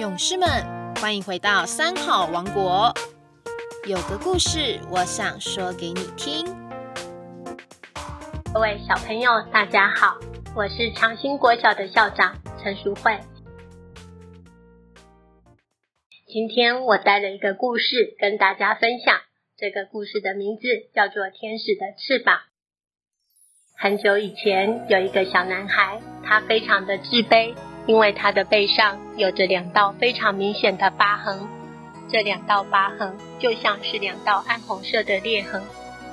勇士们，欢迎回到三好王国。有个故事，我想说给你听。各位小朋友，大家好，我是长兴国小的校长陈淑慧。今天我带了一个故事跟大家分享，这个故事的名字叫做《天使的翅膀》。很久以前，有一个小男孩，他非常的自卑。因为他的背上有着两道非常明显的疤痕，这两道疤痕就像是两道暗红色的裂痕，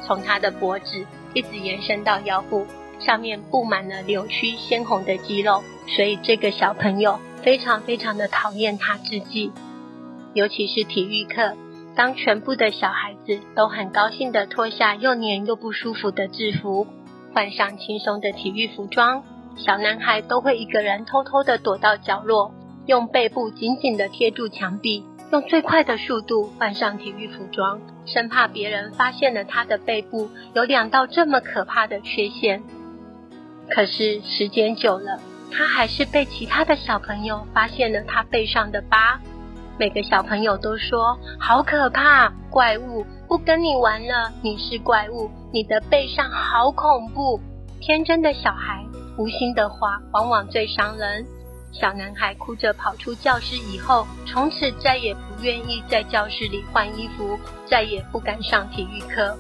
从他的脖子一直延伸到腰部，上面布满了扭曲鲜红的肌肉，所以这个小朋友非常非常的讨厌他自己。尤其是体育课，当全部的小孩子都很高兴的脱下又黏又不舒服的制服，换上轻松的体育服装。小男孩都会一个人偷偷的躲到角落，用背部紧紧的贴住墙壁，用最快的速度换上体育服装，生怕别人发现了他的背部有两道这么可怕的缺陷。可是时间久了，他还是被其他的小朋友发现了他背上的疤。每个小朋友都说：“好可怕，怪物！不跟你玩了，你是怪物，你的背上好恐怖。”天真的小孩。无心的话往往最伤人。小男孩哭着跑出教室以后，从此再也不愿意在教室里换衣服，再也不敢上体育课。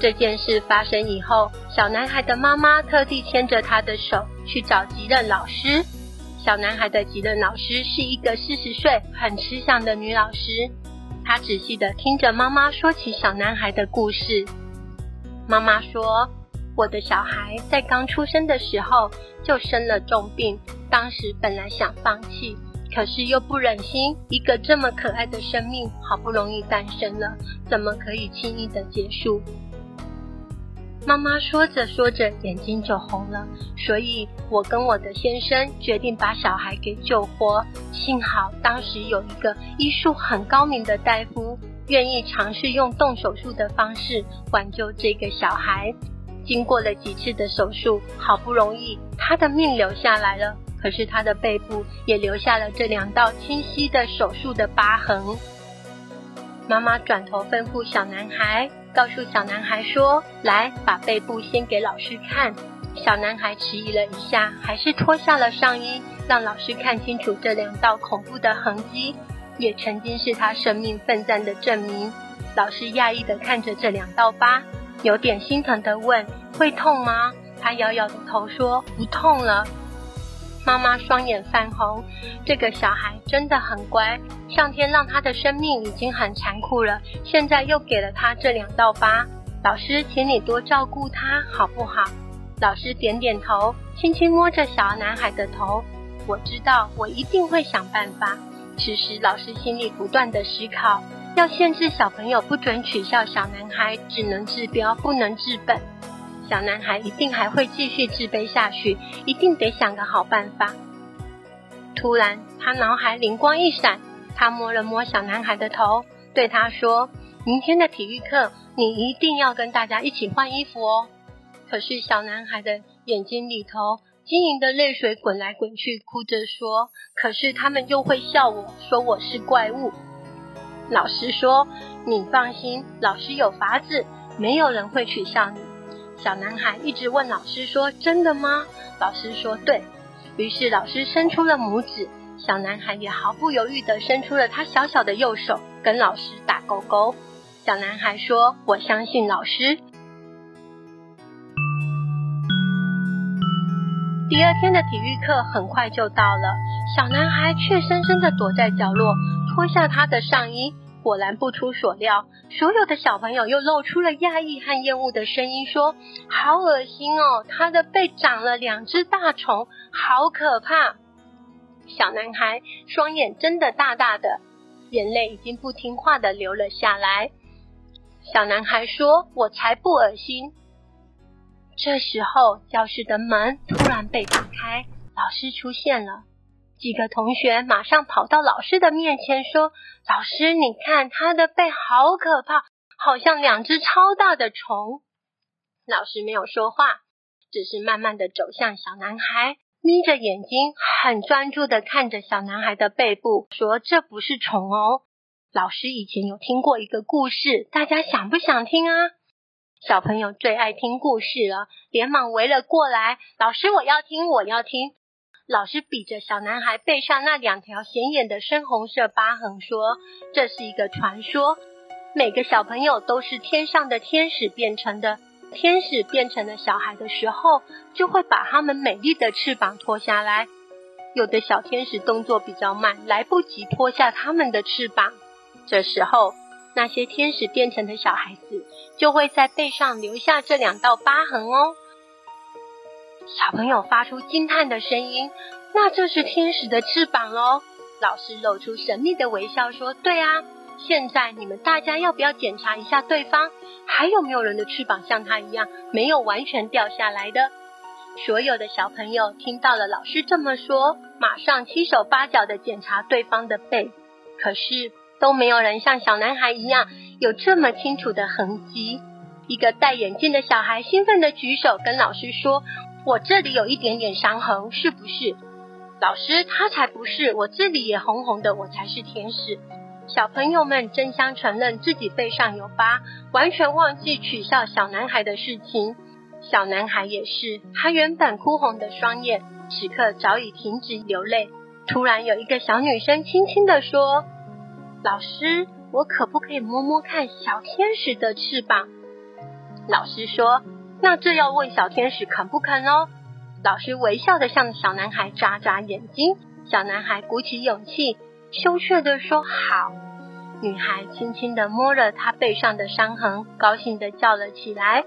这件事发生以后，小男孩的妈妈特地牵着他的手去找级任老师。小男孩的级任老师是一个四十岁、很慈祥的女老师。她仔细的听着妈妈说起小男孩的故事。妈妈说。我的小孩在刚出生的时候就生了重病，当时本来想放弃，可是又不忍心一个这么可爱的生命好不容易诞生了，怎么可以轻易的结束？妈妈说着说着眼睛就红了，所以我跟我的先生决定把小孩给救活。幸好当时有一个医术很高明的大夫，愿意尝试用动手术的方式挽救这个小孩。经过了几次的手术，好不容易他的命留下来了。可是他的背部也留下了这两道清晰的手术的疤痕。妈妈转头吩咐小男孩，告诉小男孩说：“来，把背部先给老师看。”小男孩迟疑了一下，还是脱下了上衣，让老师看清楚这两道恐怖的痕迹，也曾经是他生命奋战的证明。老师讶异的看着这两道疤。有点心疼的问：“会痛吗？”他摇摇头说：“不痛了。”妈妈双眼泛红，这个小孩真的很乖。上天让他的生命已经很残酷了，现在又给了他这两道疤。老师，请你多照顾他，好不好？老师点点头，轻轻摸着小男孩的头。我知道，我一定会想办法。此时，老师心里不断的思考。要限制小朋友不准取笑小男孩，只能治标不能治本。小男孩一定还会继续自卑下去，一定得想个好办法。突然，他脑海灵光一闪，他摸了摸小男孩的头，对他说：“明天的体育课，你一定要跟大家一起换衣服哦。”可是小男孩的眼睛里头晶莹的泪水滚来滚去，哭着说：“可是他们又会笑我说我是怪物。”老师说：“你放心，老师有法子，没有人会取笑你。”小男孩一直问老师说：“真的吗？”老师说：“对。”于是老师伸出了拇指，小男孩也毫不犹豫的伸出了他小小的右手，跟老师打勾勾。小男孩说：“我相信老师。”第二天的体育课很快就到了，小男孩却深深的躲在角落，脱下他的上衣。果然不出所料，所有的小朋友又露出了讶异和厌恶的声音，说：“好恶心哦，他的背长了两只大虫，好可怕！”小男孩双眼睁得大大的，眼泪已经不听话的流了下来。小男孩说：“我才不恶心。”这时候，教室的门突然被打开，老师出现了。几个同学马上跑到老师的面前说：“老师，你看他的背好可怕，好像两只超大的虫。”老师没有说话，只是慢慢的走向小男孩，眯着眼睛，很专注的看着小男孩的背部，说：“这不是虫哦。”老师以前有听过一个故事，大家想不想听啊？小朋友最爱听故事了，连忙围了过来。老师，我要听，我要听。老师比着小男孩背上那两条显眼的深红色疤痕，说：“这是一个传说，每个小朋友都是天上的天使变成的。”天使变成了小孩的时候，就会把他们美丽的翅膀脱下来。有的小天使动作比较慢，来不及脱下他们的翅膀。这时候，那些天使变成的小孩子就会在背上留下这两道疤痕哦。小朋友发出惊叹的声音：“那这是天使的翅膀哦！”老师露出神秘的微笑说：“对啊。”现在你们大家要不要检查一下对方还有没有人的翅膀像他一样没有完全掉下来的？所有的小朋友听到了老师这么说，马上七手八脚的检查对方的背，可是都没有人像小男孩一样有这么清楚的痕迹。一个戴眼镜的小孩兴奋的举手跟老师说：“我这里有一点点伤痕，是不是？”老师他才不是，我这里也红红的，我才是天使。小朋友们争相承认自己背上有疤，完全忘记取笑小男孩的事情。小男孩也是，他原本哭红的双眼，此刻早已停止流泪。突然有一个小女生轻轻的说：“老师，我可不可以摸摸看小天使的翅膀？”老师说：“那这要问小天使肯不肯哦。”老师微笑的向小男孩眨眨眼睛，小男孩鼓起勇气。羞怯的说：“好。”女孩轻轻的摸了他背上的伤痕，高兴的叫了起来：“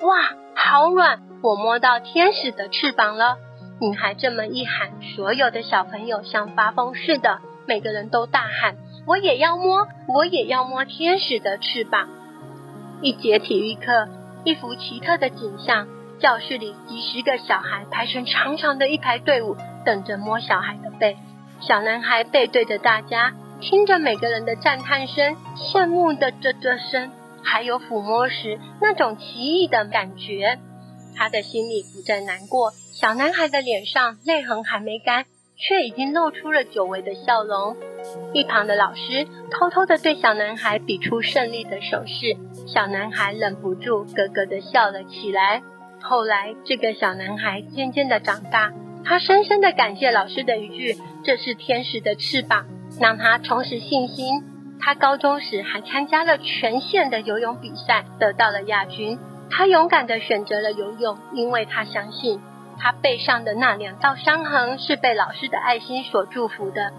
哇，好软！我摸到天使的翅膀了！”女孩这么一喊，所有的小朋友像发疯似的，每个人都大喊：“我也要摸，我也要摸天使的翅膀！”一节体育课，一幅奇特的景象：教室里几十个小孩排成长长的一排队伍，等着摸小孩的背。小男孩背对着大家，听着每个人的赞叹声、羡慕的啧啧声，还有抚摸时那种奇异的感觉。他的心里不再难过。小男孩的脸上泪痕还没干，却已经露出了久违的笑容。一旁的老师偷偷的对小男孩比出胜利的手势，小男孩忍不住咯咯的笑了起来。后来，这个小男孩渐渐的长大。他深深的感谢老师的一句“这是天使的翅膀”，让他重拾信心。他高中时还参加了全县的游泳比赛，得到了亚军。他勇敢的选择了游泳，因为他相信他背上的那两道伤痕是被老师的爱心所祝福的。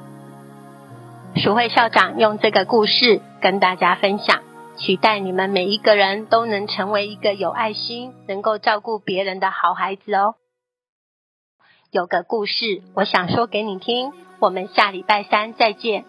淑慧校长用这个故事跟大家分享，期待你们每一个人都能成为一个有爱心、能够照顾别人的好孩子哦。有个故事，我想说给你听。我们下礼拜三再见。